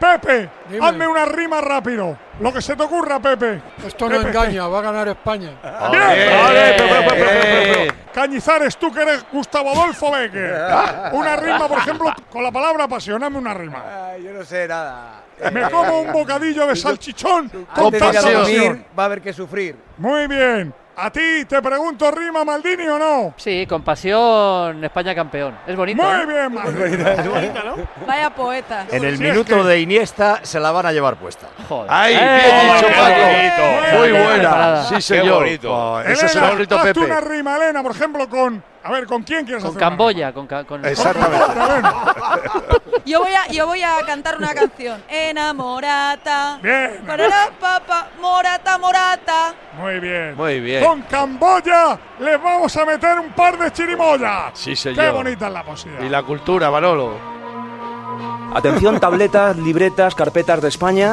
Pepe, hazme una rima rápido. Lo que se te ocurra, Pepe. Esto no engaña, va a ganar España. Bien. Cañizares, tú que eres Gustavo Adolfo Becker. Una rima, por ejemplo, con la palabra pasión. Hazme una rima. yo no sé nada. Me como un bocadillo de salchichón con Antes de dormir, pasión. va a haber que sufrir. Muy bien. A ti te pregunto, ¿rima Maldini o no? Sí, con pasión, España campeón. Es bonito. Muy ¿eh? bien, Maldini. Vaya poeta. En el Si es minuto que- de Iniesta se la van a llevar puesta. Joder. ¡Ay, ¡Eh! bien dicho. Muy Qué buena. Sí, Qué señor. bonito. Oh, eso se lo ha Elena, escrito haz tú Pepe. una rima, Elena, por ejemplo, con... A ver, ¿con quién quieres Con hacer una Camboya, con, ca- con Exactamente. Yo voy a, yo voy a cantar una canción. Enamorata. Bien. Parará, papa, morata, morata. Muy bien. Muy bien. Con Camboya les vamos a meter un par de chirimoyas. Sí, señor. Qué bonita es la posibilidad. Y la cultura, Manolo. Atención, tabletas, libretas, carpetas de España.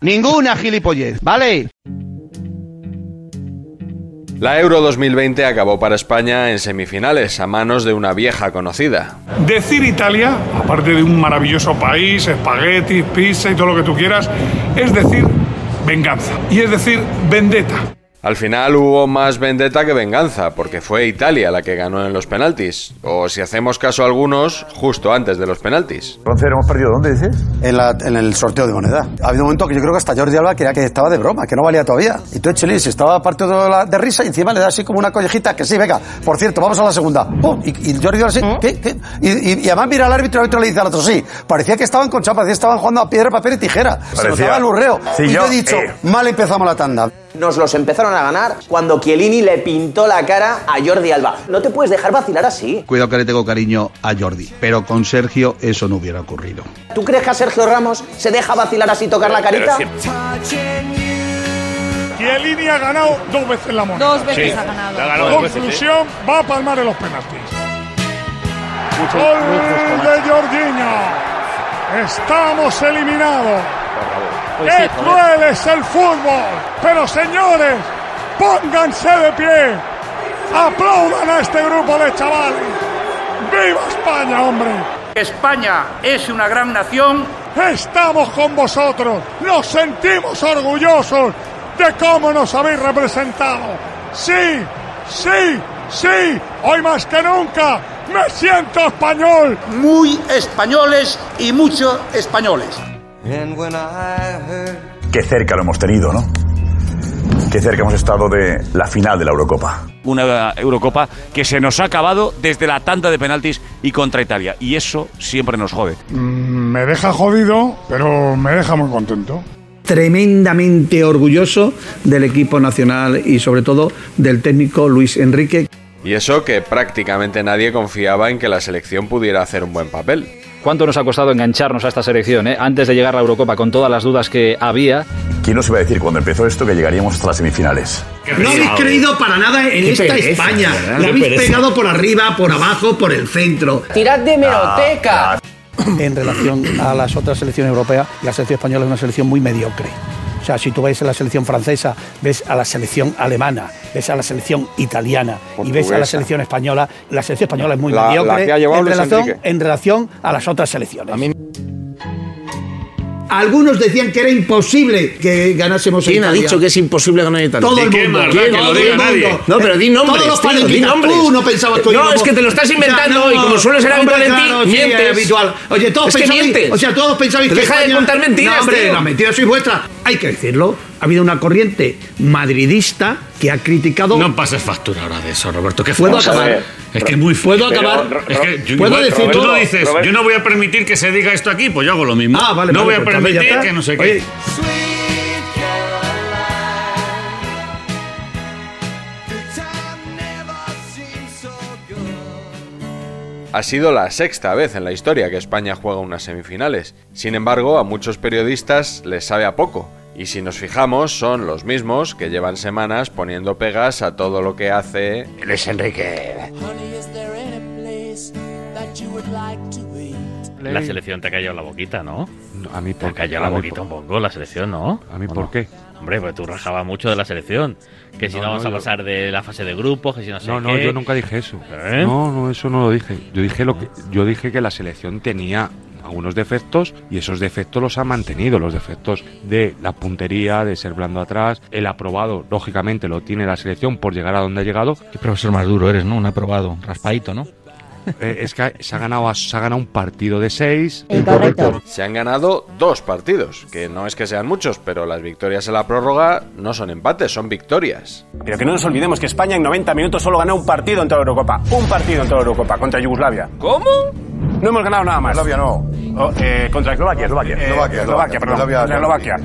Ninguna gilipollez, ¿vale? La Euro 2020 acabó para España en semifinales a manos de una vieja conocida. Decir Italia, aparte de un maravilloso país, espaguetis, pizza y todo lo que tú quieras, es decir venganza. Y es decir vendetta. Al final hubo más vendetta que venganza, porque fue Italia la que ganó en los penaltis. O si hacemos caso a algunos, justo antes de los penaltis. Entonces, ¿hemos perdido dónde dices? En, la- en el sorteo de moneda. Ha habido un momento que yo creo que hasta Jordi Alba creía que estaba de broma, que no valía todavía. Y tú, Chelis, estaba parte de, la- de risa y encima le da así como una collejita que sí, venga, por cierto, vamos a la segunda. ¡Pum! Y, y Jordi Alba así, ¿qué? ¿Qué? Y, y- y además mira al árbitro y el árbitro le dice al otro, sí. Parecía que estaban con chapa, parecía que estaban jugando a piedra, papel y tijera. Se Parecía- notaba el urreo. Sí, y yo yo, he dicho, eh. mal empezamos la tanda. Nos los empezaron a ganar cuando Chiellini le pintó la cara a Jordi Alba. No te puedes dejar vacilar así. Cuidado que le tengo cariño a Jordi, pero con Sergio eso no hubiera ocurrido. ¿Tú crees que a Sergio Ramos se deja vacilar así tocar la carita? Chiellini ha ganado dos veces la moneda. Dos veces ha ganado. Conclusión, va a palmar en los penaltis. Gol de Jorginho. Estamos eliminados. Pues ¡Qué sí, cruel es el fútbol! Pero señores, pónganse de pie. Aplaudan a este grupo de chavales. ¡Viva España, hombre! España es una gran nación. Estamos con vosotros. Nos sentimos orgullosos de cómo nos habéis representado. Sí, sí, sí. Hoy más que nunca me siento español. Muy españoles y mucho españoles. Qué cerca lo hemos tenido, ¿no? Qué cerca hemos estado de la final de la Eurocopa. Una Eurocopa que se nos ha acabado desde la tanda de penaltis y contra Italia. Y eso siempre nos jode. Mm, Me deja jodido, pero me deja muy contento. Tremendamente orgulloso del equipo nacional y sobre todo del técnico Luis Enrique. Y eso que prácticamente nadie confiaba en que la selección pudiera hacer un buen papel. ¿Cuánto nos ha costado engancharnos a esta selección? eh? Antes de llegar a la Eurocopa, con todas las dudas que había. ¿Quién nos iba a decir cuando empezó esto que llegaríamos hasta las semifinales? No habéis creído para nada en Qué esta pereza, España. ¿verdad? La habéis pereza. pegado por arriba, por abajo, por el centro. Tirad de hemeroteca. En relación a las otras selecciones europeas, la selección española es una selección muy mediocre. Sea, si tú ves a la selección francesa, ves a la selección alemana, ves a la selección italiana y ves a la selección española, la selección española es muy La- mediocre en, relación, en relación a las otras selecciones. Algunos decían que era imposible que ganásemos ¿Quién ha Italia. dicho que es imposible ganar a Italia? Todo el mundo. ¿Quién? Todo Que lo el diga mundo. nadie. No, pero di nombres, Todos los tío, di nombres. Tú no pensabas que No, íbamos- es que te lo estás inventando no, y como suele ser hombre, habitual en ti, claro, sí, mientes. es habitual. Oye, todos Es que mientes. o sea, todos pensabais que Deja de contar mentiras, No, hombre, tío. las mentiras sois vuestras. Hay que decirlo. Ha habido una corriente madridista que ha criticado. No pases factura ahora de eso, Roberto. ¿Qué ¿Puedo acabar? Es que es muy fuerte. ¿Puedo acabar? Es que yo- ¿Puedo igual, decir Tú dices, Roberto. yo no voy a permitir que se diga esto aquí, pues yo hago lo mismo. Ah, vale, no vale, voy a pues permitir que no sé Oye, qué. Ha sido la sexta vez en la historia que España juega unas semifinales. Sin embargo, a muchos periodistas les sabe a poco. Y si nos fijamos, son los mismos que llevan semanas poniendo pegas a todo lo que hace Luis Enrique. La selección te ha callado la boquita, ¿no? A mí Te ha por callado la boquita por- un poco la selección, ¿no? ¿A mí ¿O por no? qué? Hombre, pues tú rajabas mucho de la selección. Que si no, No, vamos no, a yo- pasar de la fase de grupos, que si no sé No, no, qué. yo nunca dije eso. ¿Eh? No, no, eso no lo dije. Yo dije lo que yo dije que la selección tenía algunos defectos y esos defectos los ha mantenido, los defectos de la puntería, de ser blando atrás, el aprobado, lógicamente lo tiene la selección por llegar a donde ha llegado. Qué profesor más duro eres, ¿no? Un aprobado, raspadito, ¿no? Eh, es que se ha ganado se ha ganado un partido de seis. Se han ganado dos partidos, que no es que sean muchos, pero las victorias en la prórroga no son empates, son victorias. Pero que no nos olvidemos que España en 90 minutos solo ganó un partido en toda la Eurocopa. Un partido en toda la Eurocopa contra Yugoslavia. ¿Cómo? No hemos ganado nada más. Yugoslavia no. Oh, eh, contra Eslovaquia, Eslovaquia, eh, Eslovaquia, Eslovaquia, perdón. Eslovaquia,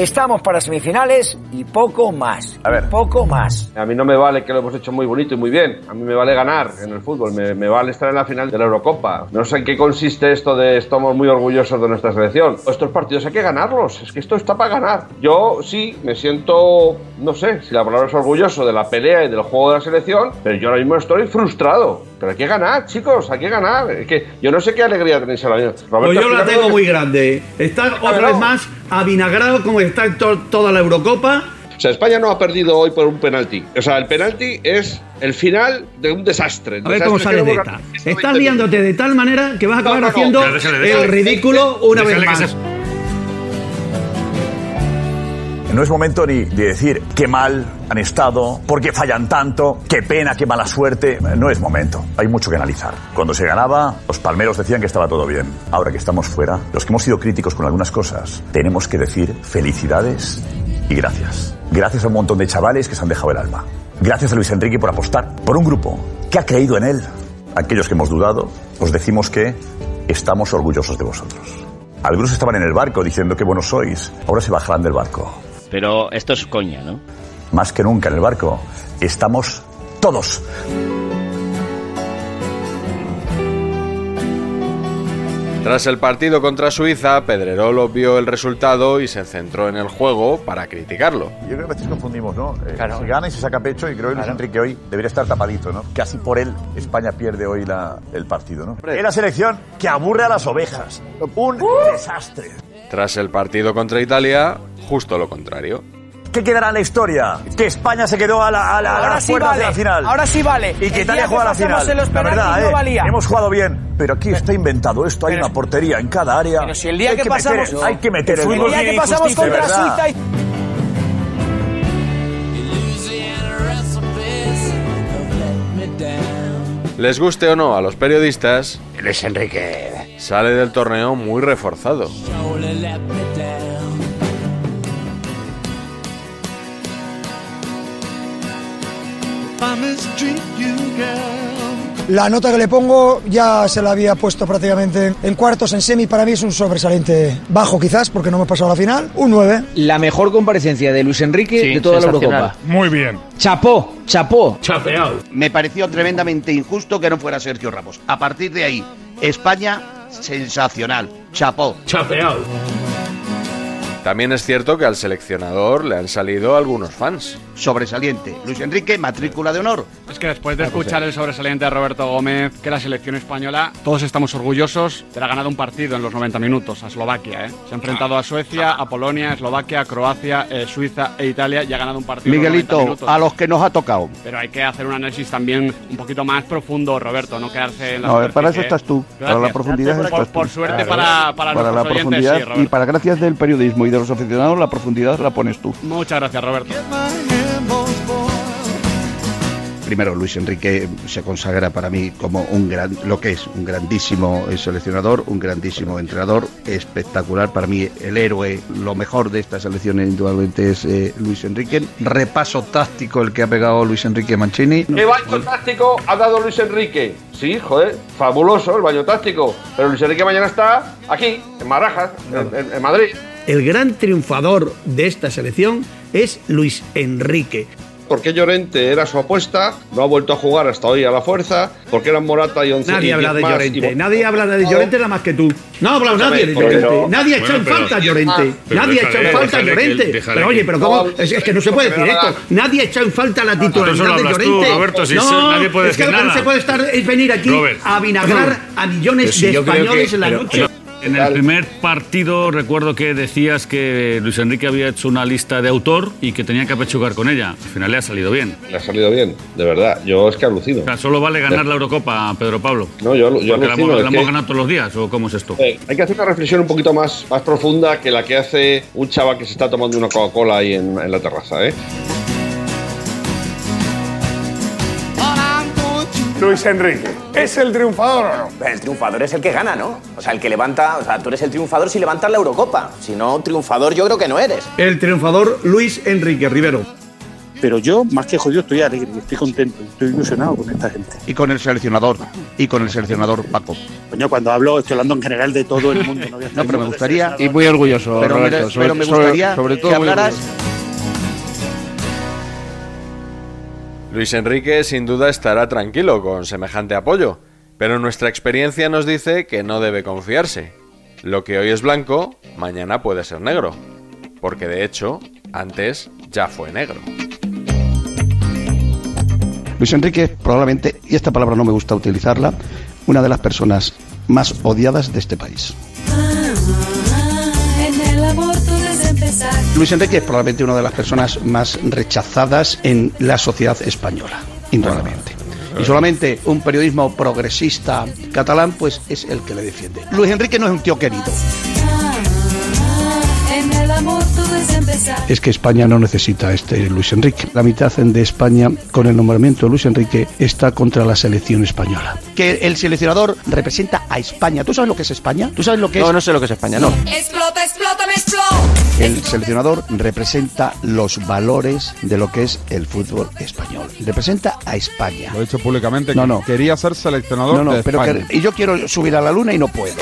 Estamos para semifinales y poco más. A ver. Poco más. A mí no me vale que lo hemos hecho muy bonito y muy bien. A mí me vale ganar en el fútbol. Me, me vale estar en la final de la Eurocopa. No sé en qué consiste esto de estamos muy orgullosos de nuestra selección. Estos partidos hay que ganarlos. Es que esto está para ganar. Yo sí me siento, no sé si la palabra es orgulloso de la pelea y del juego de la selección, pero yo ahora mismo estoy frustrado. Pero hay que ganar, chicos, hay que ganar. Es que yo no sé qué alegría tenéis ahora mismo. Pues yo la tengo que- muy grande. Está otra Claro. vez más avinagrado como está to- toda la Eurocopa. O sea, España no ha perdido hoy por un penalti. O sea, el penalti es el final de un desastre. A ver cómo sales de esta. Estás liándote de tal manera que vas a acabar no, no. haciendo el ridículo una vez más. No es momento ni de decir qué mal han estado, por qué fallan tanto, qué pena, qué mala suerte. No es momento. Hay mucho que analizar. Cuando se ganaba, los palmeros decían que estaba todo bien. Ahora que estamos fuera, los que hemos sido críticos con algunas cosas, tenemos que decir felicidades y gracias. Gracias a un montón de chavales que se han dejado el alma. Gracias a Luis Enrique por apostar por un grupo que ha creído en él. Aquellos que hemos dudado, os decimos que estamos orgullosos de vosotros. Algunos estaban en el barco diciendo que buenos sois. Ahora se bajarán del barco. Pero esto es coña, ¿no? Más que nunca en el barco. Estamos todos. Tras el partido contra Suiza, Pedrerolo vio el resultado y se centró en el juego para criticarlo. Yo creo que a veces confundimos, ¿no? Eh, Se gana y se saca pecho y creo que Luis Enrique hoy debería estar tapadito, ¿no? Casi por él España pierde hoy la- el partido, ¿no? Es la selección que aburre a las ovejas. Un desastre. Tras el partido contra Italia, justo lo contrario. ¿Qué quedará en la historia? Que España se quedó a, la, a, la- a las sí puertas vale. de la final. Ahora sí vale. Y que Italia juega que la final. los la verdad, no ¿eh? valía. Hemos jugado bien, pero aquí está inventado esto. Hay una portería en cada área. Pero si el día Hay que pasamos- meter, hay que meter el el día que pasamos contra. Suiza y- Les guste o no a los periodistas, Luis Enrique. sale del torneo muy reforzado. La nota que le pongo ya se la había puesto prácticamente en cuartos, en semi. Para mí es un sobresaliente bajo, quizás, porque no hemos pasado a la final. Un 9. La mejor comparecencia de Luis Enrique Sí, de toda la. Eurocopa. Muy bien. Chapó, chapó. Me pareció tremendamente injusto que no fuera Sergio Ramos. A partir de ahí, España, sensacional. Chapó. Chapeado. También es cierto que al seleccionador le han salido algunos fans. Sobresaliente. Luis Enrique, matrícula de honor. Es que después de escuchar el sobresaliente de Roberto Gómez, que la selección española, todos estamos orgullosos de haber ganado un partido en los 90 minutos a Eslovaquia. ¿eh? Se ha enfrentado a Suecia, a Polonia, Eslovaquia, Croacia, eh, Suiza e Italia y ha ganado un partido en los 90 Miguelito, minutos. a los que nos ha tocado. Pero hay que hacer un análisis también un poquito más profundo, Roberto, no quedarse en la No, para eso superficie. estás tú. Para la profundidad Por- estás tú. Por suerte Claro. para, para, Para la profundidad sí, y para gracias del periodismo y de los aficionados, la profundidad la pones tú. Muchas gracias, Roberto. Primero, Luis Enrique se consagra para mí como un gran, lo que es un grandísimo seleccionador, un grandísimo entrenador, espectacular. Para mí, el héroe, lo mejor de esta selección indudablemente es eh, Luis Enrique. Repaso táctico el que ha pegado Luis Enrique Mancini. ¿Qué baño táctico ha dado Luis Enrique? Sí, joder, fabuloso el baño táctico. Pero Luis Enrique mañana está aquí, en Marajas, en, en- en Madrid. El gran triunfador de esta selección es Luis Enrique. Porque Llorente era su apuesta, no ha vuelto a jugar hasta hoy a la fuerza, porque eran Morata y Once Nadie y habla de Llorente. y- Nadie habla de Llorente nada más que tú. No ha hablado nadie de pero- Llorente. Nadie ha Bueno, echado en pero- falta a Llorente. Pero Nadie ha echado en falta a Llorente. déjale Pero oye, pero ¿cómo? No, Es, es que no se puede decir esto. Nadie ha echado en falta la Entonces titularidad de hablas tú, Llorente. Roberto, si no, nadie puede es que decir lo que no se puede estar es venir aquí Robert. a vinagrar a millones si de españoles que- en la pero- noche. En el primer partido recuerdo que decías que Luis Enrique había hecho una lista de autor y que tenía que apechugar con ella. Al final le ha salido bien. Le ha salido bien, de verdad. Yo es que alucino. O sea, solo vale ganar la Eurocopa, Pedro Pablo. No, yo, yo la, alucino. hemos- la que- hemos ganado todos los días, ¿o cómo es esto? Eh, hay que hacer una reflexión un poquito más, más profunda que la que hace un chaval que se está tomando una Coca-Cola ahí en, en la terraza, ¿eh? Luis Enrique, ¿es el triunfador o no? El triunfador es el que gana, ¿no? O sea, el que levanta. O sea, tú eres el triunfador si levantas la Eurocopa. Si no, triunfador yo creo que no eres. El triunfador Luis Enrique Rivero. Pero yo, más que jodido, estoy alegre, estoy contento, estoy ilusionado con esta gente. Y con el seleccionador. Y con el seleccionador Paco. Coño, cuando hablo, estoy hablando en general de todo el mundo. No, pero me gustaría. Y muy orgulloso, Pero, me- Roberto, sobre- pero me gustaría sobre todo que hablaras. Luis Enrique sin duda estará tranquilo con semejante apoyo, pero nuestra experiencia nos dice que no debe confiarse. Lo que hoy es blanco, mañana puede ser negro, porque de hecho, antes ya fue negro. Luis Enrique probablemente, y esta palabra no me gusta utilizarla, una de las personas más odiadas de este país. Luis Enrique es probablemente una de las personas más rechazadas en la sociedad española, indudablemente. Y solamente un periodismo progresista catalán, pues es el que le defiende. Luis Enrique no es un tío querido. Es que España no necesita a este Luis Enrique. La mitad de España, con el nombramiento de Luis Enrique, está contra la selección española. Que el seleccionador representa a España. ¿Tú sabes lo que es España? ¿Tú sabes lo que es? No, no sé lo que es España, no. Explota, explota. El seleccionador representa los valores de lo que es el fútbol español. Representa a España. Lo he dicho públicamente. No, que no. Quería ser seleccionador No, no, de pero España. que, y yo quiero subir a la luna y no puedo.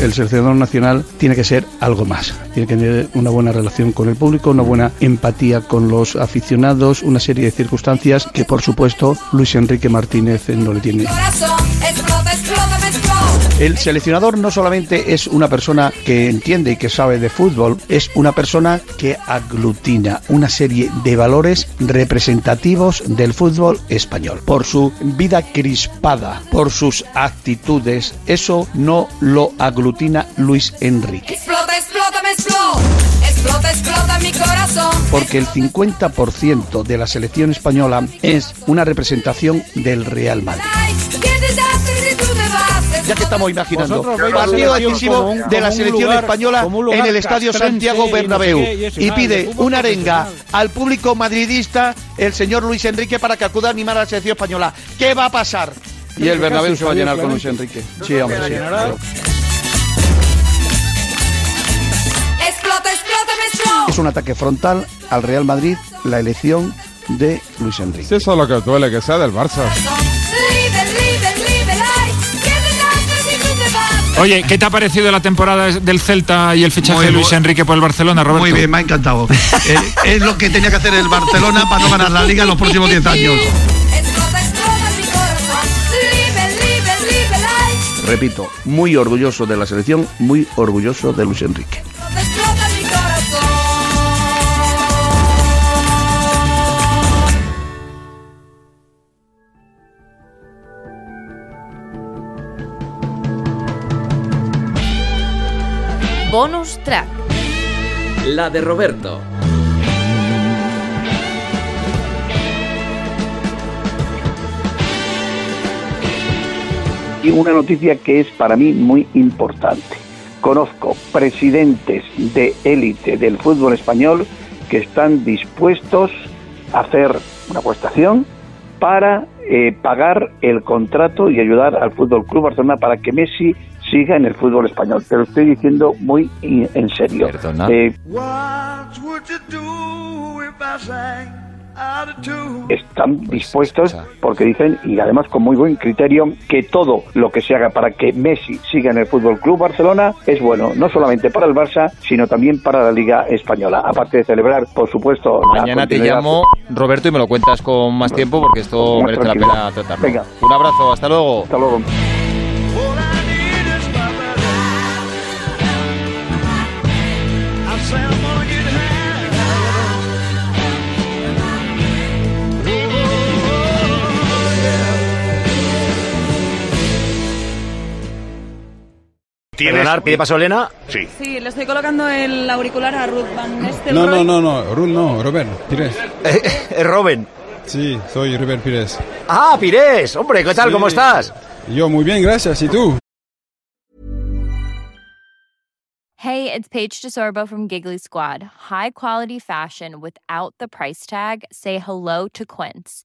El seleccionador nacional tiene que ser algo más. Tiene que tener una buena relación con el público, una buena empatía con los aficionados, una serie de circunstancias que, por supuesto, Luis Enrique Martínez no le tiene. Corazón, explota, explota, me explota. El seleccionador no solamente es una persona que entiende y que sabe de fútbol, es una persona que aglutina una serie de valores representativos del fútbol español. Por su vida crispada, por sus actitudes, eso no lo aglutina Luis Enrique. Explota, explota, me explota. Explota, explota mi corazón. Porque el 50% de la selección española es una representación del Real Madrid. Ya que estamos imaginando partido decisivo de la selección lugar- española en el estadio Santiago y no sé Bernabéu qué, y eso, pide una arenga al público madridista el señor Luis Enrique para que acuda a animar a la selección española. ¿Qué va a pasar? Y el Bernabéu se va a llenar con Luis Enrique. Sí, hombre, sí. Es un ataque frontal al Real Madrid la elección de Luis Enrique. Si eso es lo que duele, que sea del Barça. Oye, ¿qué te ha parecido la temporada del Celta y el fichaje Muy de Luis Enrique por el Barcelona, Roberto? Muy bien, me ha encantado. Eh, es lo que tenía que hacer el Barcelona para no ganar la liga en los próximos 10 años. Repito, muy orgulloso de la selección, muy orgulloso de Luis Enrique. Bonus track. La de Roberto. Y una noticia que es para mí muy importante. Conozco presidentes de élite del fútbol español que están dispuestos a hacer una apuestación para eh, pagar el contrato y ayudar al Fútbol Club Barcelona para que Messi siga en el fútbol español. Te lo estoy diciendo muy en serio. Perdona. Eh, están dispuestos porque dicen y además con muy buen criterio que todo lo que se haga para que Messi siga en el Fútbol Club Barcelona es bueno no solamente para el Barça sino también para la Liga española aparte de celebrar por supuesto la Mañana te llamo, Roberto, y me lo cuentas con más tiempo porque esto Más merece la pena tratarlo. Venga. Un abrazo, hasta luego. Hasta luego. ¿Tienes? ¿Pide paso Elena? Sí. Sí, le estoy colocando el auricular a Ruth Van No, Nistelrooy. no, no, no, Ruth no, Robert Pires. Es Robin. Sí, soy Robert Pires. Ah, Pires. Hombre, ¿qué tal? Sí. ¿Cómo estás? Yo muy bien, gracias. ¿Y tú? Hey, it's Paige DeSorbo from Giggly Squad. High quality fashion without the price tag. Say hello to Quince.